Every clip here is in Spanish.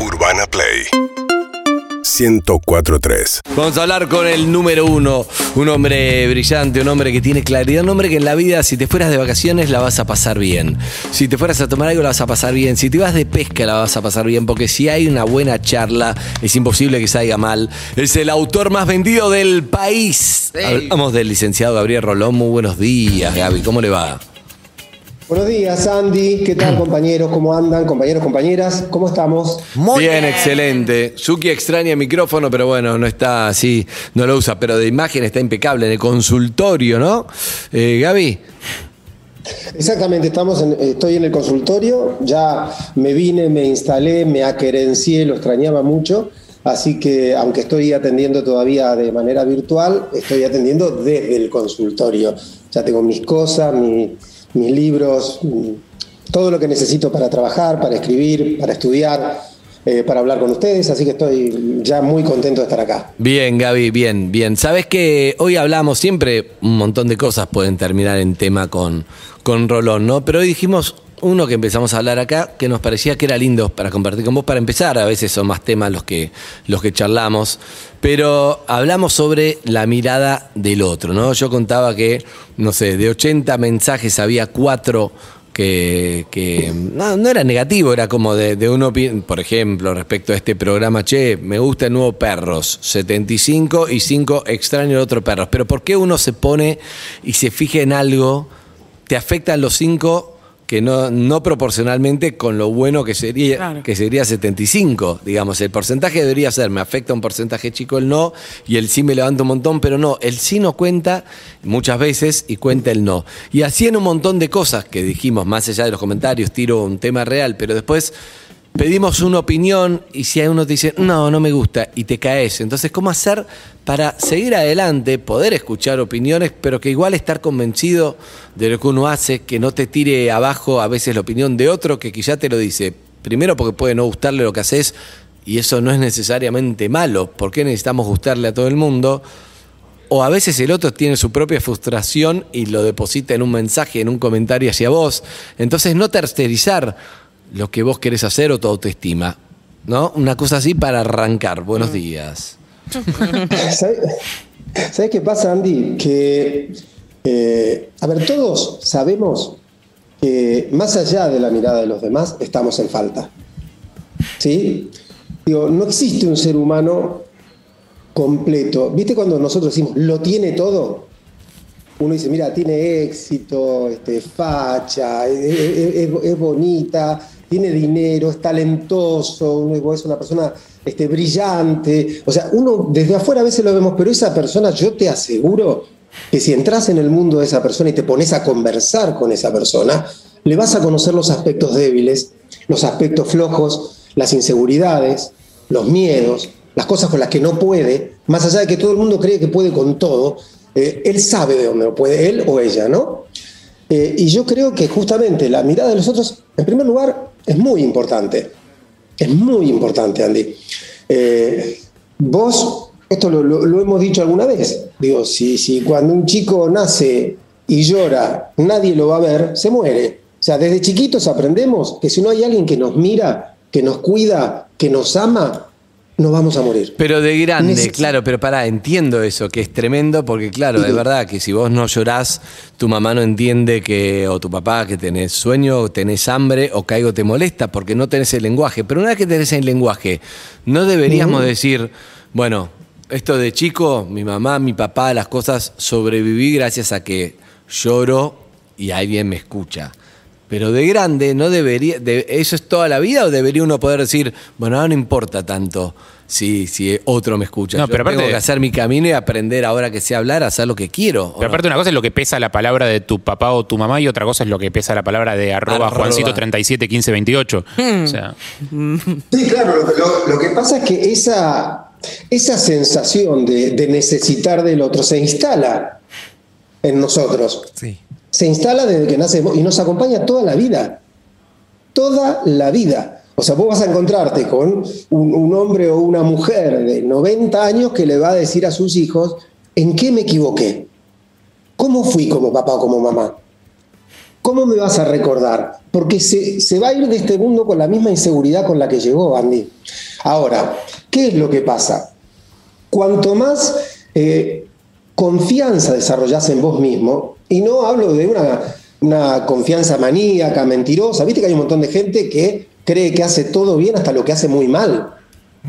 Urbana Play 1043. Vamos a hablar con el número uno, un hombre brillante, un hombre que tiene claridad, un hombre que en la vida, si te fueras de vacaciones, la vas a pasar bien. Si te fueras a tomar algo, la vas a pasar bien. Si te vas de pesca, la vas a pasar bien, porque si hay una buena charla, es imposible que salga mal. Es el autor más vendido del país. Hablamos del licenciado Gabriel Rolón. Muy buenos días, Gaby. ¿Cómo le va? Buenos días, Andy. ¿Qué tal, compañeros? ¿Cómo andan? Compañeros, compañeras, ¿cómo estamos? Muy bien, excelente. Suki extraña el micrófono, pero bueno, no está así, no lo usa, pero de imagen está impecable en el consultorio, ¿no? Eh, Gaby. Exactamente, estamos en- estoy en el consultorio, ya me vine, me instalé, me aquerencié, lo extrañaba mucho, así que aunque estoy atendiendo todavía de manera virtual, estoy atendiendo desde el consultorio. Ya tengo mis cosas, mi- mis libros, todo lo que necesito para trabajar, para escribir, para estudiar, eh, para hablar con ustedes, así que estoy ya muy contento de estar acá. Bien, Gaby, bien, bien. Sabes que hoy hablamos siempre, un montón de cosas pueden terminar en tema con, con Rolón, ¿no? Pero hoy dijimos uno que empezamos a hablar acá, que nos parecía que era lindo para compartir con vos, para empezar, a veces son más temas los que, los que charlamos, pero hablamos sobre la mirada del otro, ¿no? Yo contaba que, no sé, de 80 mensajes había cuatro que, no, era negativo, era como de, uno, por ejemplo, respecto a este programa, che, me gusta el nuevo Perros, 75 y 5 extraño el otro Perros, pero ¿por qué uno se pone y se fija en algo, te afectan los 5 que no, no proporcionalmente con lo bueno que sería, Claro. que sería 75, digamos, el porcentaje debería ser, me afecta un porcentaje chico el no y el sí me levanta un montón, pero no, el sí no cuenta muchas veces y cuenta el no. Y así en un montón de cosas que dijimos, más allá de los comentarios, tiro un tema real, pero después pedimos una opinión y si uno te dice, no, no me gusta y te caes. Entonces, ¿cómo hacer para seguir adelante, poder escuchar opiniones, pero que igual estar convencido de lo que uno hace, que no te tire abajo a veces la opinión de otro que quizá te lo dice? Primero porque puede no gustarle lo que haces y eso no es necesariamente malo. ¿Por qué necesitamos gustarle a todo el mundo? O a veces el otro tiene su propia frustración y lo deposita en un mensaje, en un comentario hacia vos. Entonces no tercerizar lo que vos querés hacer o tu autoestima. ¿No? Una cosa así para arrancar. Buenos días. ¿Sabes ¿Sabes qué pasa, Andy? Que, eh, a ver, todos sabemos que más allá de la mirada de los demás, estamos en falta. ¿Sí? Digo, no existe un ser humano completo. ¿Viste cuando nosotros decimos, lo tiene todo? Uno dice, mira, tiene éxito, este, facha, es, es- es- es bonita, tiene dinero, es talentoso, uno es una persona este, brillante. O sea, uno desde afuera a veces lo vemos, pero esa persona, yo te aseguro que si entras en el mundo de esa persona y te pones a conversar con esa persona, le vas a conocer los aspectos débiles, los aspectos flojos, las inseguridades, los miedos, las cosas con las que no puede, más allá de que todo el mundo cree que puede con todo, eh, él sabe de dónde no puede, él o ella, ¿no? Eh, y yo creo que justamente la mirada de los otros, en primer lugar, es muy importante. Es muy importante, Andy. Eh, vos, esto lo, hemos dicho alguna vez, digo, si, si cuando un chico nace y llora, nadie lo va a ver, se muere. O sea, desde chiquitos aprendemos que si no hay alguien que nos mira, que nos cuida, que nos ama, nos vamos a morir. Pero de grande, Neces- claro, pero pará, entiendo eso, que es tremendo, porque claro, de verdad que si vos no llorás, tu mamá no entiende que, o tu papá, que tenés sueño, o tenés hambre, o que algo te molesta, porque no tenés el lenguaje. Pero una vez que tenés el lenguaje, no deberíamos decir, bueno, esto de chico, mi mamá, mi papá, las cosas, sobreviví gracias a que lloro y alguien me escucha. Pero de grande, ¿no debería, de- ¿eso es toda la vida o debería uno poder decir, bueno, ahora no importa tanto si, si otro me escucha? No, Yo pero aparte- tengo que hacer mi camino y aprender ahora que sé hablar a hacer lo que quiero. ¿o Pero no? aparte una cosa es lo que pesa la palabra de tu papá o tu mamá y otra cosa es lo que pesa la palabra de arroba, Arroba. Juancito 37 15 28. O sea, Sí, claro, lo, lo- lo que pasa es que esa, esa sensación de, de necesitar del otro se instala en nosotros. Se instala desde que nacemos y nos acompaña toda la vida. Toda la vida. O sea, vos vas a encontrarte con un, hombre o una mujer de 90 años que le va a decir a sus hijos, ¿en qué me equivoqué? ¿Cómo fui como papá o como mamá? ¿cómo me vas a recordar? Porque se, se va a ir de este mundo con la misma inseguridad con la que llegó Andy. Ahora, ¿qué es lo que pasa? Cuanto más eh, confianza desarrollas en vos mismo, y no hablo de una, una confianza maníaca, mentirosa, viste que hay un montón de gente que cree que hace todo bien hasta lo que hace muy mal.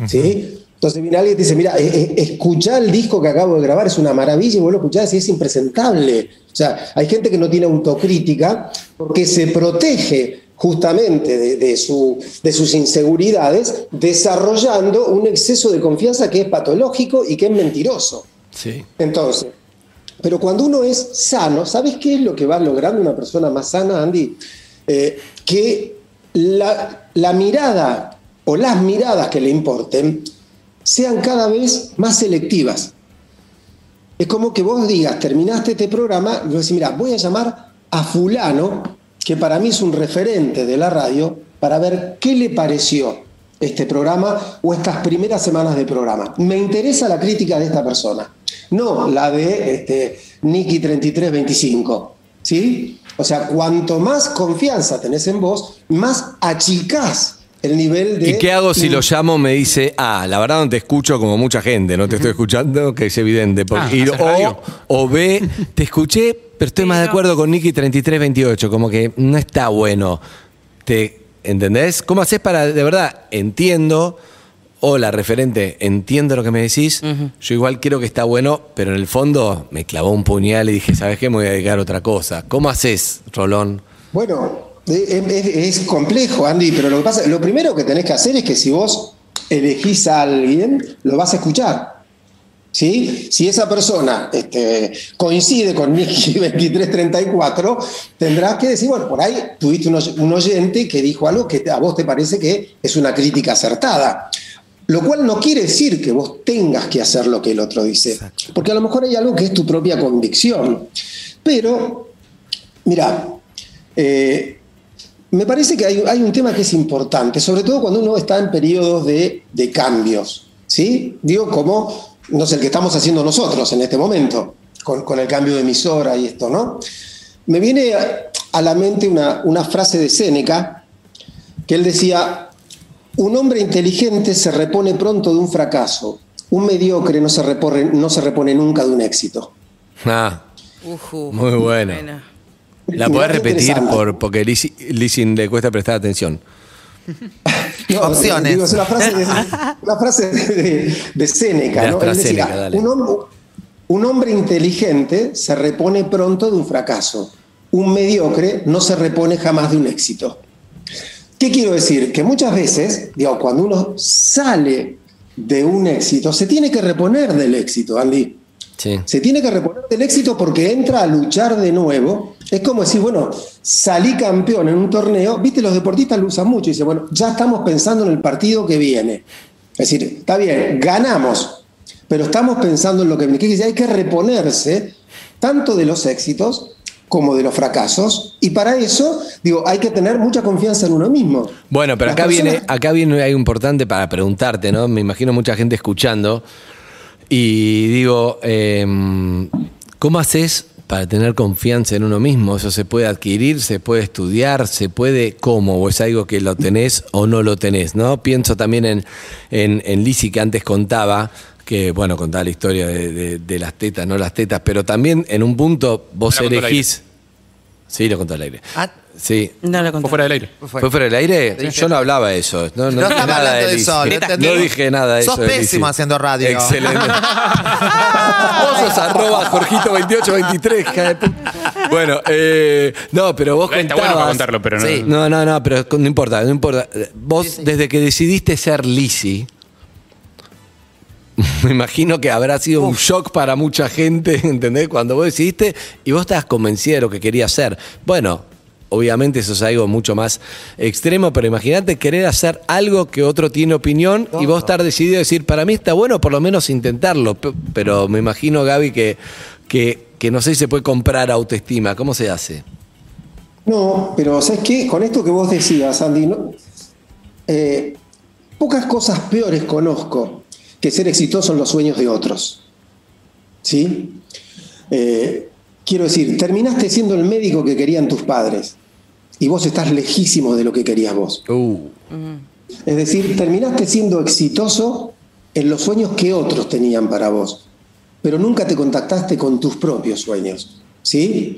¿sí? Entonces viene alguien y te dice, mira, eh, eh, el disco que acabo de grabar, es una maravilla, y vos lo escuchás y es impresentable. O sea, hay gente que no tiene autocrítica porque se protege justamente de, de, su, de sus inseguridades, desarrollando un exceso de confianza que es patológico y que es mentiroso. Entonces, pero cuando uno es sano, ¿sabes qué es lo que va logrando una persona más sana, Andy? Eh, que la, la mirada o las miradas que le importen sean cada vez más selectivas. Es como que vos digas, terminaste este programa, y vos decís, mira, voy a llamar a fulano, que para mí es un referente de la radio, para ver qué le pareció este programa o estas primeras semanas de programa. Me interesa la crítica de esta persona, no la de este, Nicky 3325. ¿Sí? O sea, cuanto más confianza tenés en vos, más achicás el nivel de... ¿Y qué hago si lo llamo? Me dice, ah, la verdad no te escucho como mucha gente, no te estoy escuchando, que es evidente. Porque, ah, o, o B, te escuché, pero estoy más de acuerdo con Nicky 3328, como que no está bueno. Te, ¿Entendés? ¿Cómo haces para, de verdad, entiendo, hola referente, entiendo lo que me decís, yo igual quiero que está bueno, pero en el fondo me clavó un puñal y dije, ¿sabes qué? Me voy a dedicar a otra cosa. ¿Cómo haces, Rolón? Bueno, es, complejo, Andy, pero lo que pasa, lo primero que tenés que hacer es que si vos elegís a alguien, lo vas a escuchar. ¿Sí? Si esa persona este, coincide con Nicky 2334, tendrás que decir, bueno, por ahí tuviste un oyente que dijo algo que a vos te parece que es una crítica acertada. Lo cual no quiere decir que vos tengas que hacer lo que el otro dice, porque a lo mejor hay algo que es tu propia convicción. Pero, mira, eh, me parece que hay, un tema que es importante, sobre todo cuando uno está en periodos de, cambios, ¿sí? Digo, como, no sé, el que estamos haciendo nosotros en este momento, con, el cambio de emisora y esto, ¿no? Me viene a la mente una, una frase de Séneca, que él decía, un hombre inteligente se repone pronto de un fracaso, un mediocre no se repone, no se repone nunca de un éxito. Ah, muy bueno. La puedes repetir por, porque Lizin le cuesta prestar atención. Opciones. es una frase de, una frase de, Séneca. ¿no? un, hombre, inteligente se repone pronto de un fracaso. Un mediocre no se repone jamás de un éxito. ¿Qué quiero decir? Que muchas veces, digo, cuando uno sale de un éxito, se tiene que reponer del éxito, Andy. Se tiene que reponer del éxito porque entra a luchar de nuevo. Es como decir, bueno, salí campeón en un torneo. Viste, los deportistas lo usan mucho y dicen, bueno, ya estamos pensando en el partido que viene. Es decir, está bien, ganamos, pero estamos pensando en lo que viene. ¿Qué quiere decir? Hay que reponerse tanto de los éxitos como de los fracasos. Y para eso, digo, hay que tener mucha confianza en uno mismo. Bueno, pero acá viene, acá viene algo importante para preguntarte, ¿no? Me imagino mucha gente escuchando. Y digo, em, ¿cómo haces para tener confianza en uno mismo? ¿Eso se puede adquirir, se puede estudiar, se puede cómo? ¿O es algo que lo tenés o no lo tenés? ¿no? Pienso también en, en, en Lizzie que antes contaba, que bueno, contaba la historia de, las tetas, no las tetas, pero también en un punto vos elegís... Sí, lo contó al aire. Ah, Sí. No lo Fue fuera del aire. ¿Fue fuera del aire? Yo no hablaba de eso. No, no, No dije estaba nada hablando de eso, lo entendí. No dije nada de Sos eso. de Liz. pésimo haciendo radio. Excelente. vos sos arroba Jorgito2823. hija de puta. Bueno, eh, no, pero vos Está contabas... bueno para contarlo, pero no. Sí. No, no, no, pero no importa, no importa. Vos, desde que decidiste ser Lizzy, me imagino que habrá sido un shock para mucha gente, ¿entendés? Cuando vos decidiste y vos estabas convencido de lo que querías hacer. Bueno, obviamente eso es algo mucho más extremo, pero imagínate querer hacer algo que otro tiene opinión y vos estar decidido a decir, para mí está bueno por lo menos intentarlo. Pero me imagino, Gaby, que, que, que no sé si se puede comprar autoestima. ¿Cómo se hace? No, pero ¿sabes qué? Con esto que vos decías, Andy, ¿no? Eh, pocas cosas peores conozco que ser exitoso en los sueños de otros. ¿Sí? Eh, quiero decir, terminaste siendo el médico que querían tus padres y vos estás lejísimo de lo que querías vos. Uh, Es decir, terminaste siendo exitoso en los sueños que otros tenían para vos, pero nunca te contactaste con tus propios sueños. ¿Sí?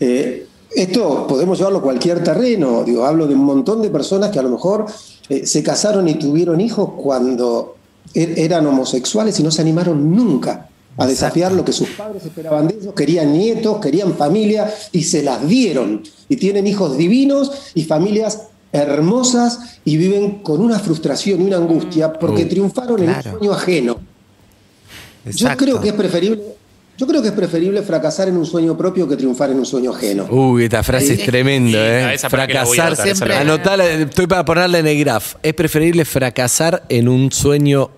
Eh, esto podemos llevarlo a cualquier terreno. Digo, hablo de un montón de personas que a lo mejor eh, se casaron y tuvieron hijos cuando er- eran homosexuales y no se animaron nunca a desafiar lo que sus padres esperaban de ellos, querían nietos, querían familia y se las dieron. Y tienen hijos divinos y familias hermosas y viven con una frustración y una angustia porque Oh, triunfaron en un sueño ajeno. Yo creo que es preferible, yo creo que es preferible fracasar en un sueño propio que triunfar en un sueño ajeno. Uy, esta frase es tremenda, ¿eh? esa para que la voy a Fracasar. anotar, Anotala, estoy para ponerla en el graph. Es preferible fracasar en un sueño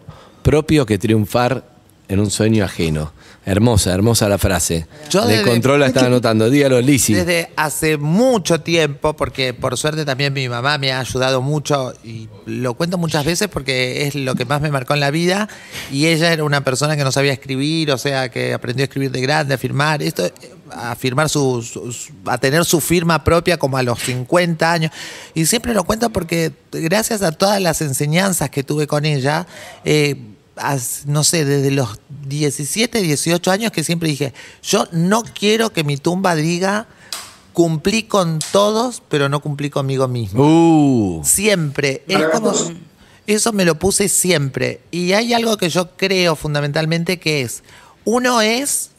propio que triunfar en un sueño ajeno. Hermosa, hermosa la frase. Yo de control la estaba anotando. Dígalo, Lisi. Desde hace mucho tiempo, porque por suerte también mi mamá me ha ayudado mucho y lo cuento muchas veces porque es lo que más me marcó en la vida y ella era una persona que no sabía escribir, o sea, que aprendió a escribir de grande, a firmar, esto, a firmar su, a tener su firma propia como a los 50 años. Y siempre lo cuento porque gracias a todas las enseñanzas que tuve con ella, eh, no sé, desde los 17, 18 años que siempre dije, yo no quiero que mi tumba diga, cumplí con todos, pero no cumplí conmigo mismo. Uh, Siempre. Es como, eso me lo puse siempre. Y hay algo que yo creo fundamentalmente que es, uno es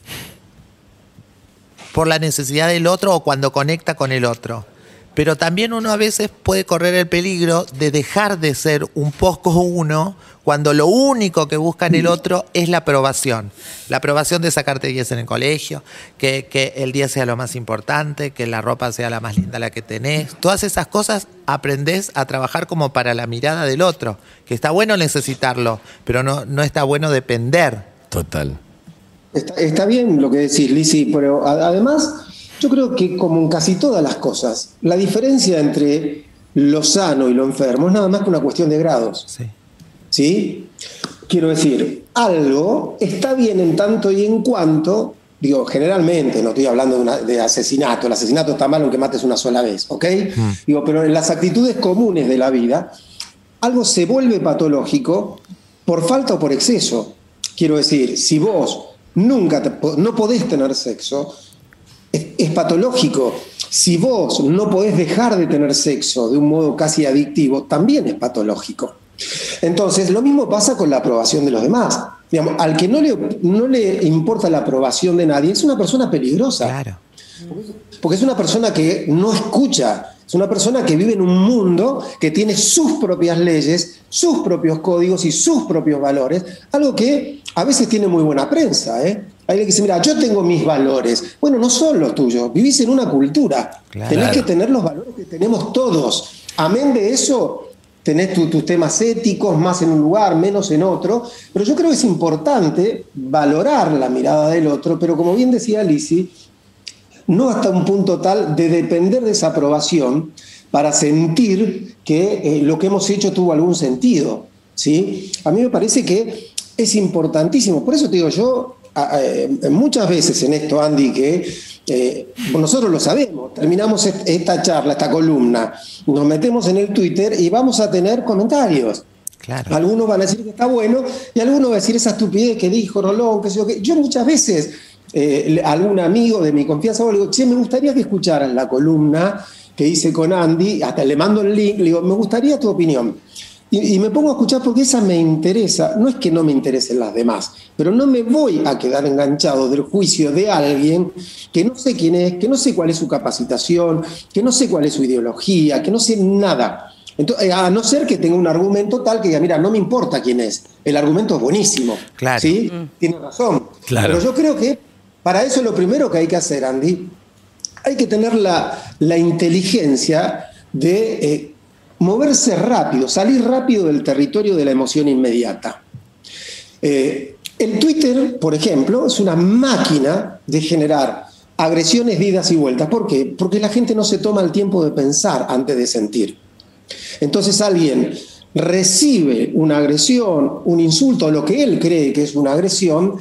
por la necesidad del otro o cuando conecta con el otro. Pero también uno a veces puede correr el peligro de dejar de ser un poco uno cuando lo único que busca en el otro es la aprobación. La aprobación de sacarte 10 en el colegio, que, que el día sea lo más importante, que la ropa sea la más linda la que tenés. Todas esas cosas aprendés a trabajar como para la mirada del otro, que está bueno necesitarlo, pero no, no está bueno depender. total. Está, está bien lo que decís, Lisi, pero además yo creo que como en casi todas las cosas, la diferencia entre lo sano y lo enfermo es nada más que una cuestión de grados. Sí. ¿Sí? Quiero decir, algo está bien en tanto y en cuanto, digo, generalmente, no estoy hablando de, una- de asesinato, el asesinato está mal aunque mates una sola vez, ¿ok? Digo, pero en las actitudes comunes de la vida, algo se vuelve patológico por falta o por exceso. Quiero decir, si vos nunca te no podés tener sexo, es, es patológico. Si vos no podés dejar de tener sexo de un modo casi adictivo, también es patológico. Entonces, lo mismo pasa con la aprobación de los demás. Digamos, al que no le, no le importa la aprobación de nadie, es una persona peligrosa. Claro. Porque es una persona que no escucha, es una persona que vive en un mundo que tiene sus propias leyes, sus propios códigos y sus propios valores, algo que a veces tiene muy buena prensa. ¿eh? Hay alguien que dice, mira, yo tengo mis valores. Bueno, no son los tuyos, vivís en una cultura. Claro. Tenés que tener los valores que tenemos todos. Amén de eso, tenés tu- tus temas éticos, más en un lugar, menos en otro, pero yo creo que es importante valorar la mirada del otro, pero como bien decía Lisi, no hasta un punto tal de depender de esa aprobación para sentir que eh, lo que hemos hecho tuvo algún sentido. ¿sí? A mí me parece que es importantísimo. Por eso te digo, yo muchas veces en esto, Andy, que eh, nosotros lo sabemos, terminamos est- esta charla, esta columna, nos metemos en el Twitter y vamos a tener comentarios. Claro. Algunos van a decir que está bueno y algunos van a decir esa estupidez que dijo Rolón, que sé yo. Yo muchas veces, eh, algún amigo de mi confianza, le digo, che, me gustaría que escucharan la columna que hice con Andy, hasta le mando el link, le digo, me gustaría tu opinión. Y, y me pongo a escuchar porque esa me interesa, no es que no me interesen las demás, pero no me voy a quedar enganchado del juicio de alguien que no sé quién es, que no sé cuál es su capacitación, que no sé cuál es su ideología, que no sé nada. Entonces, a no ser que tenga un argumento tal que diga, mira, no me importa quién es, el argumento es buenísimo. Claro. ¿sí? Tiene razón. Claro. Pero yo creo que para eso lo primero que hay que hacer, Andy, hay que tener la, la inteligencia de eh, moverse rápido, salir rápido del territorio de la emoción inmediata. Eh, el Twitter, por ejemplo, es una máquina de generar agresiones, vidas y vueltas. ¿Por qué? Porque la gente no se toma el tiempo de pensar antes de sentir. Entonces alguien recibe una agresión, un insulto, lo que él cree que es una agresión,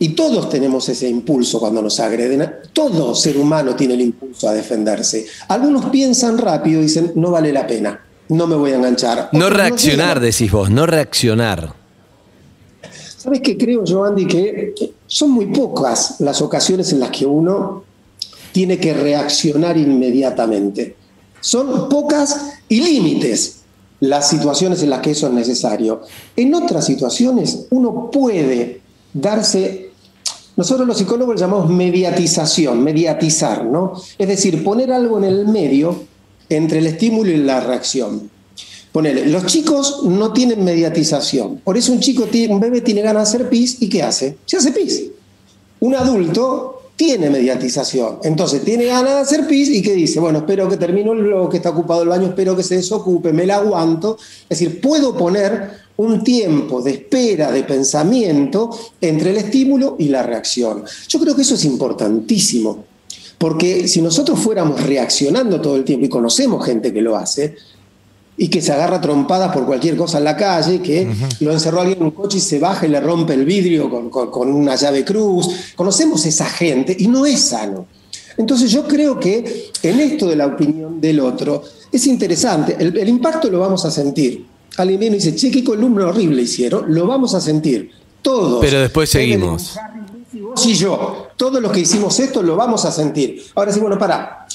Y todos tenemos ese impulso cuando nos agreden. Todo ser humano tiene el impulso a defenderse. Algunos piensan rápido y dicen, no vale la pena, no me voy a enganchar. No Otros reaccionar, decís vos, no reaccionar. ¿Sabes qué creo yo, Andy? Que son muy pocas las ocasiones en las que uno tiene que reaccionar inmediatamente. Son pocas y límites las situaciones en las que eso es necesario. En otras situaciones uno puede darse, nosotros los psicólogos le llamamos mediatización, mediatizar, ¿no? Es decir, poner algo en el medio entre el estímulo y la reacción. Ponele, los chicos no tienen mediatización. Por eso un chico, un bebé tiene ganas de hacer pis y ¿qué hace? Se hace pis. Un adulto tiene mediatización. Entonces tiene ganas de hacer pis y ¿qué dice? Bueno, espero que termine lo que está ocupado el baño, espero que se desocupe, me la aguanto. Es decir, puedo poner un tiempo de espera, de pensamiento entre el estímulo y la reacción. Yo creo que eso es importantísimo. Porque si nosotros fuéramos reaccionando todo el tiempo, y conocemos gente que lo hace, y que se agarra trompadas por cualquier cosa en la calle, que lo encerró alguien en un coche y se baja y le rompe el vidrio con, con- con una llave cruz. Conocemos esa gente y no es sano. Entonces yo creo que en esto de la opinión del otro es interesante. El, el impacto lo vamos a sentir. Alguien viene y dice, che, qué columna horrible hicieron. Lo vamos a sentir. Todos. Pero después seguimos. Vos y yo, todos los que hicimos esto lo vamos a sentir. Ahora sí, bueno, para,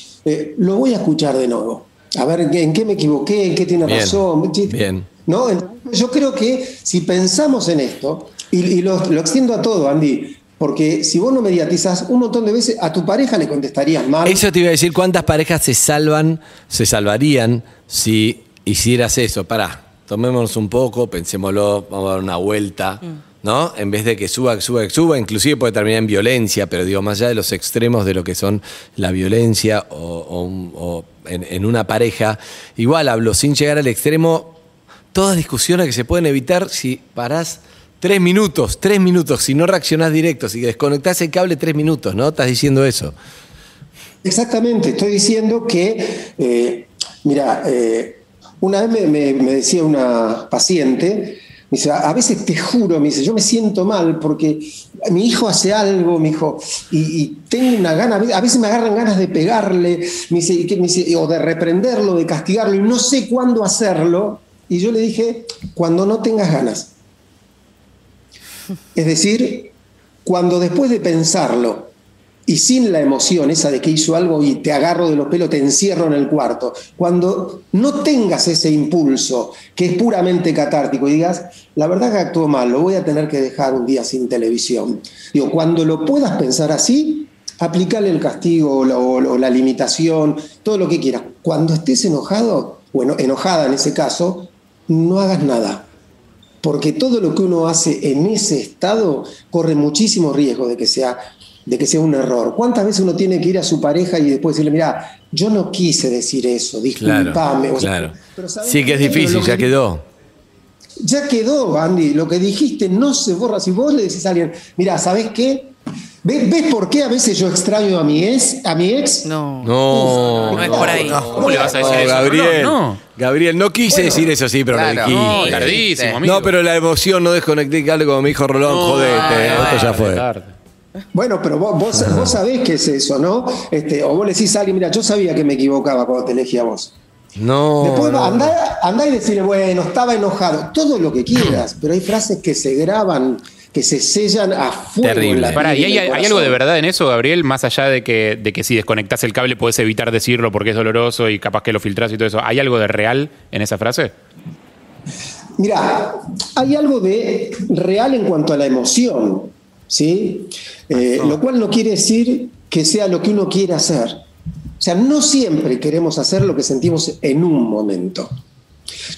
lo voy a escuchar de nuevo. A ver en qué, en qué me equivoqué, en qué tiene Bien, razón. bien. ¿No? Entonces, yo creo que si pensamos en esto, y, y lo, lo extiendo a todo, Andy, porque si vos no mediatizas un montón de veces, a tu pareja le contestarías mal. Eso te iba a decir, ¿cuántas parejas se salvan, se salvarían si hicieras eso? Pará, tomémonos un poco, pensémoslo, vamos a dar una vuelta, ¿no? En vez de que suba, que suba, que suba, inclusive puede terminar en violencia, pero digo, más allá de los extremos de lo que son la violencia o, o un- o en, en una pareja, igual hablo, sin llegar al extremo, todas discusiones que se pueden evitar si parás tres minutos, tres minutos, si no reaccionás directo, si desconectás el cable tres minutos, ¿no? Estás diciendo eso. Exactamente, estoy diciendo que, eh, mira, eh, una vez me, me- me decía una paciente, me dice, a veces te juro, me dice, yo me siento mal porque mi hijo hace algo, mi hijo, y, tengo una gana, a veces me agarran ganas de pegarle, me me dice, o de reprenderlo, de castigarlo, y no sé cuándo hacerlo. Y yo le dije, cuando no tengas ganas. Es decir, cuando después de pensarlo y sin la emoción esa de que hizo algo y te agarro de los pelos, te encierro en el cuarto, cuando no tengas ese impulso que es puramente catártico y digas, la verdad que actuó mal, lo voy a tener que dejar un día sin televisión. Digo, cuando lo puedas pensar así, aplicarle el castigo o la, o- la limitación, todo lo que quieras. Cuando estés enojado, bueno, enojada en ese caso, no hagas nada. Porque todo lo que uno hace en ese estado corre muchísimo riesgo de que sea, de que sea un error. ¿Cuántas veces uno tiene que ir a su pareja y después decirle, mira, yo no quise decir eso, Claro, disculpame? O sea, claro. pero ¿sabes Sí que es difícil, ya que- quedó. Ya quedó, Andy. Lo que dijiste no se borra. Si vos le decís a alguien, mira, ¿sabes qué? ¿Ves, ves por qué a veces yo extraño a mi ex? A mi ex? No. No, No es por ahí. ¿Cómo le vas a decir No, eso? Gabriel, No, Gabriel, no quise decir eso, sí, pero Claro. lo dijiste. no, tardísimo, amigo. No, pero la emoción no desconecté cable como me dijo Rolón, No, jodete, no, esto ya fue. tarde. Bueno, pero vos, vos, vos sabés qué es eso, ¿no? Este, o vos le decís a alguien, mira, yo sabía que me equivocaba cuando te elegí a vos. No. Después no. andá, andá y decirle, bueno, estaba enojado, todo lo que quieras, pero hay frases que se graban, que se sellan a fuego. en Terrible. la Pará, ¿y hay, en algo de verdad en eso, Gabriel? Más allá de que, de que si desconectás el cable podés evitar decirlo porque es doloroso y capaz que lo filtrás y todo eso. ¿Hay algo de real en esa frase? Mira, hay algo de real en cuanto a la emoción, ¿sí? Eh, lo cual no quiere decir que sea lo que uno quiere hacer. O sea, no siempre queremos hacer lo que sentimos en un momento.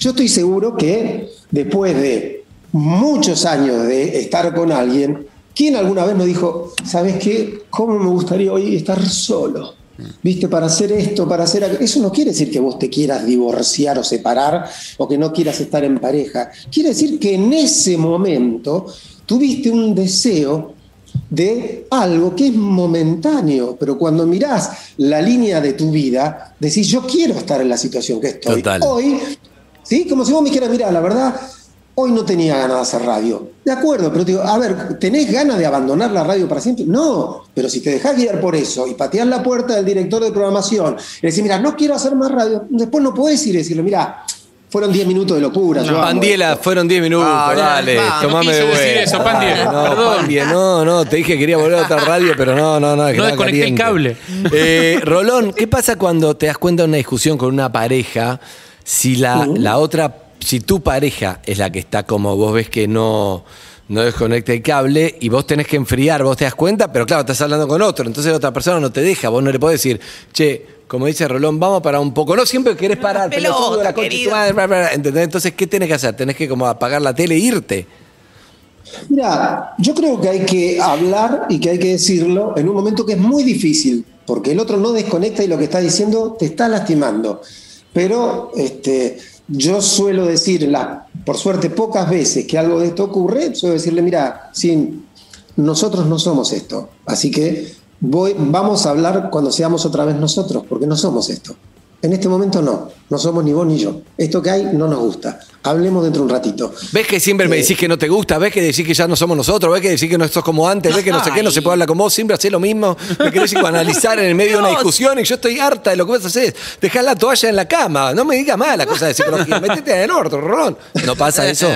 Yo estoy seguro que después de muchos años de estar con alguien, ¿quién alguna vez nos dijo, ¿sabes qué? ¿Cómo me gustaría hoy estar solo? ¿Viste? Para hacer esto, para hacer aquello. Eso no quiere decir que vos te quieras divorciar o separar o que no quieras estar en pareja. Quiere decir que en ese momento tuviste un deseo de algo que es momentáneo, pero cuando mirás la línea de tu vida, decís, yo quiero estar en la situación que estoy. Total. Hoy, ¿sí? Como si vos me dijeras, mira, la verdad, hoy no tenía ganas de hacer radio. De acuerdo, pero te digo, a ver, ¿tenés ganas de abandonar la radio para siempre? No, pero si te dejás guiar por eso y pateás la puerta del director de programación y decís, mira, no quiero hacer más radio, después no podés ir y decirle, mira, fueron 10 minutos de locura. yo amo Pandiela, esto". fueron 10 minutos, Ah, dale, no tomame quise de decir vuelta. eso, Pandiela, No, perdón. Pandiela, no, no, te dije que quería volver a otra radio, pero no, no, no. es que No desconecté el cable. Eh, Rolón, ¿qué pasa cuando te das cuenta de una discusión con una pareja si la, la otra, si tu pareja es la que está como vos ves que no, no desconecta el cable y vos tenés que enfriar, vos te das cuenta, pero claro, estás hablando con otro, entonces la otra persona no te deja, vos no le podés decir, che, como dice Rolón, vamos para un poco. No siempre querés parar, pelota, pelotudo, la concha de tu querido. madre, bla, bla, bla, ¿entendés? Entonces, ¿qué tenés que hacer? Tenés que como apagar la tele e irte. Mira, yo creo que hay que hablar y que hay que decirlo en un momento que es muy difícil, porque el otro no desconecta y lo que está diciendo te está lastimando. Pero este, yo suelo decir, la- por suerte, pocas veces que algo de esto ocurre, suelo decirle, mira, sí, nosotros no somos esto, así que voy, vamos a hablar cuando seamos otra vez nosotros, porque no somos esto. En este momento no, no somos ni vos ni yo. Esto que hay no nos gusta. Hablemos dentro de un ratito. ¿Ves que siempre me Eh, decís que no te gusta? ¿Ves que decís que ya no somos nosotros? ¿Ves que decís que no sos como antes? ¿Ves que no sé qué, no se puede hablar con vos? Siempre hacés lo mismo. Me querés psicoanalizar en el medio de una discusión y yo estoy harta de lo que vos hacés. Dejá la toalla en la cama. No me digas más la cosa de psicología. Métete en el orto, Rolón. ¿No pasa eso?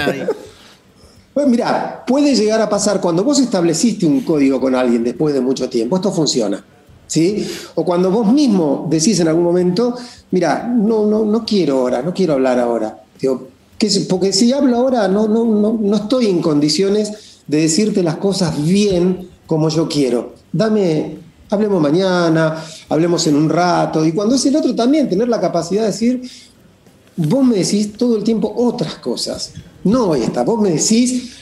Pues mira, puede llegar a pasar cuando vos estableciste un código con alguien después de mucho tiempo, esto funciona. ¿Sí? O cuando vos mismo decís en algún momento, mira, no, no, no quiero ahora, no quiero hablar ahora. Digo, ¿qué se- porque si hablo ahora no, no, no, no estoy en condiciones de decirte las cosas bien como yo quiero. Dame, hablemos mañana, hablemos en un rato. Y cuando es el otro también, tener la capacidad de decir, vos me decís todo el tiempo otras cosas. No esta, vos me decís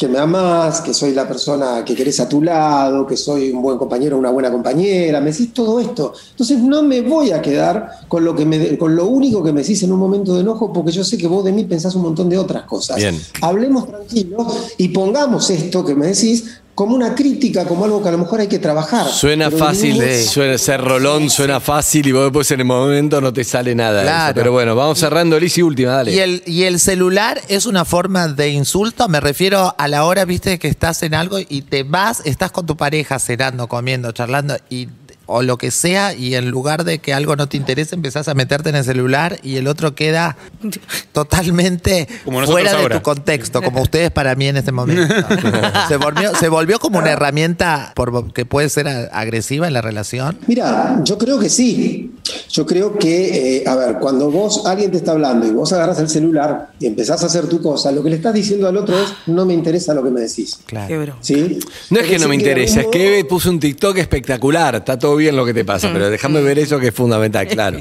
que me amás, que soy la persona que querés a tu lado, que soy un buen compañero, una buena compañera, me decís todo esto. Entonces no me voy a quedar con lo, que me, con lo único que me decís en un momento de enojo, porque yo sé que vos de mí pensás un montón de otras cosas. Bien. Hablemos tranquilos y pongamos esto que me decís como una crítica, como algo que a lo mejor hay que trabajar. Suena Pero fácil, ningún- suena ser Rolón, suena fácil y vos después en el momento no te sale nada. eso. Claro. Pero bueno, vamos cerrando, Lizzy, última, dale. ¿Y el, ¿Y el celular es una forma de insulto? Me refiero a la hora, viste, que estás en algo y te vas, estás con tu pareja cenando, comiendo, charlando y o lo que sea y en lugar de que algo no te interese empezás a meterte en el celular y el otro queda totalmente Como fuera de tu contexto, como ustedes para mí en este momento. se, volvió, se volvió como una herramienta por, que puede ser agresiva en la relación. Mira, yo creo que sí. Yo creo que, eh, a ver, cuando vos, alguien te está hablando y vos agarras el celular y empezás a hacer tu cosa, lo que le estás diciendo al otro es, no me interesa lo que me decís. Claro. ¿Sí? No es que no me interesa, es que Eve puso un TikTok espectacular. Está todo bien lo que te pasa, pero déjame ver eso que es fundamental, claro.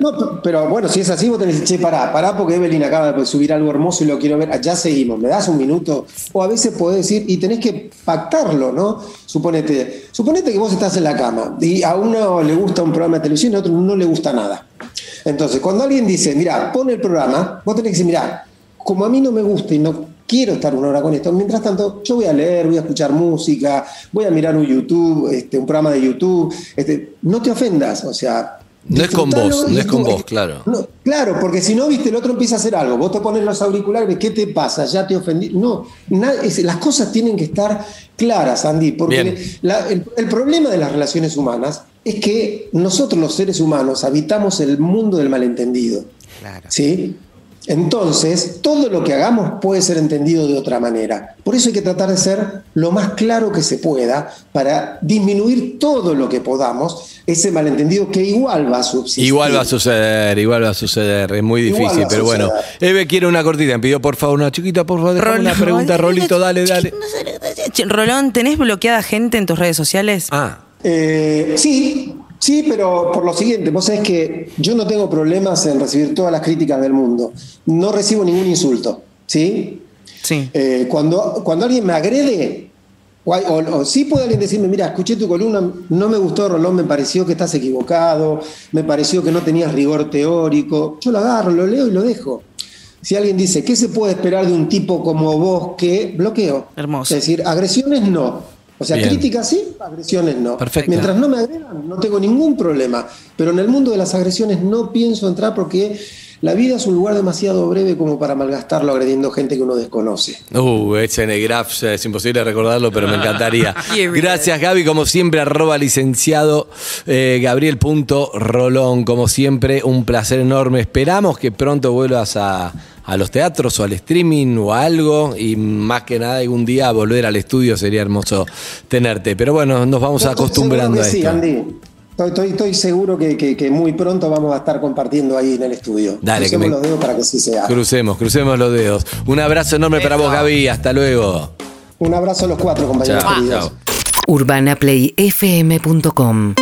No, pero bueno, si es así, vos tenés que decir, che, pará, pará, porque Evelyn acaba de subir algo hermoso y lo quiero ver. Ya seguimos, me das un minuto. O a veces podés decir, y tenés que pactarlo, ¿no? Suponete, suponete que vos estás en la cama y a uno le gusta un programa de televisión y a otro no le gusta nada. Entonces, cuando alguien dice, mira, pon el programa, vos tenés que decir, mira, como a mí no me gusta y no quiero estar una hora con esto, mientras tanto, yo voy a leer, voy a escuchar música, voy a mirar un YouTube, este, un programa de YouTube. Este, no te ofendas, o sea. No es con vos, no es con vos, claro. no, claro, porque si no, viste, el otro empieza a hacer algo, vos te pones los auriculares, ¿qué te pasa? Ya te ofendí. No, na- es- las cosas tienen que estar claras, Andy, porque Bien. la- el, el problema de las relaciones humanas es que nosotros los seres humanos habitamos el mundo del malentendido. Claro. ¿Sí? Entonces, todo lo que hagamos puede ser entendido de otra manera. Por eso hay que tratar de ser lo más claro que se pueda para disminuir todo lo que podamos ese malentendido que igual va a subsistir. Igual va a suceder, igual va a suceder, es muy difícil, pero bueno. Eve quiere una cortita, me pidió por favor una chiquita, por favor, déjame una Rolón, pregunta, Rolito, dale, dale. Rolón, ¿tenés bloqueada gente en tus redes sociales? Ah, Eh, sí, sí, pero por lo siguiente, vos sabés que yo no tengo problemas en recibir todas las críticas del mundo. No recibo ningún insulto, ¿sí? Sí. Eh, cuando, cuando alguien me agrede, o, o sí puede alguien decirme, mira, escuché tu columna, no me gustó, Rolón, me pareció que estás equivocado, me pareció que no tenías rigor teórico. Yo lo agarro, lo leo y lo dejo. Si alguien dice, ¿qué se puede esperar de un tipo como vos que bloqueo? Hermoso. Es decir, agresiones no. O sea, Bien. críticas sí, agresiones no. Perfecto. Mientras no me agredan, no tengo ningún problema. Pero en el mundo de las agresiones no pienso entrar porque La vida es un lugar demasiado breve como para malgastarlo agrediendo gente que uno desconoce. Uh, ese Negraf es imposible recordarlo, pero me encantaría. Gracias, Gaby. Como siempre, arroba licenciado eh, Gabriel.rolón. Como siempre, un placer enorme. Esperamos que pronto vuelvas a, a los teatros o al streaming o a algo. Y más que nada, algún día volver al estudio sería hermoso tenerte. Pero bueno, nos vamos acostumbrando a esto. Sí, Andy. Estoy, estoy- estoy seguro que, que- que muy pronto vamos a estar compartiendo ahí en el estudio. Dale, que Crucemos me- los dedos para que sí sea. Crucemos, crucemos los dedos. Un abrazo enorme para vos, Gaby. Hasta luego. Un abrazo a los cuatro compañeros Chao, queridos. chao. urbanaplayfm.com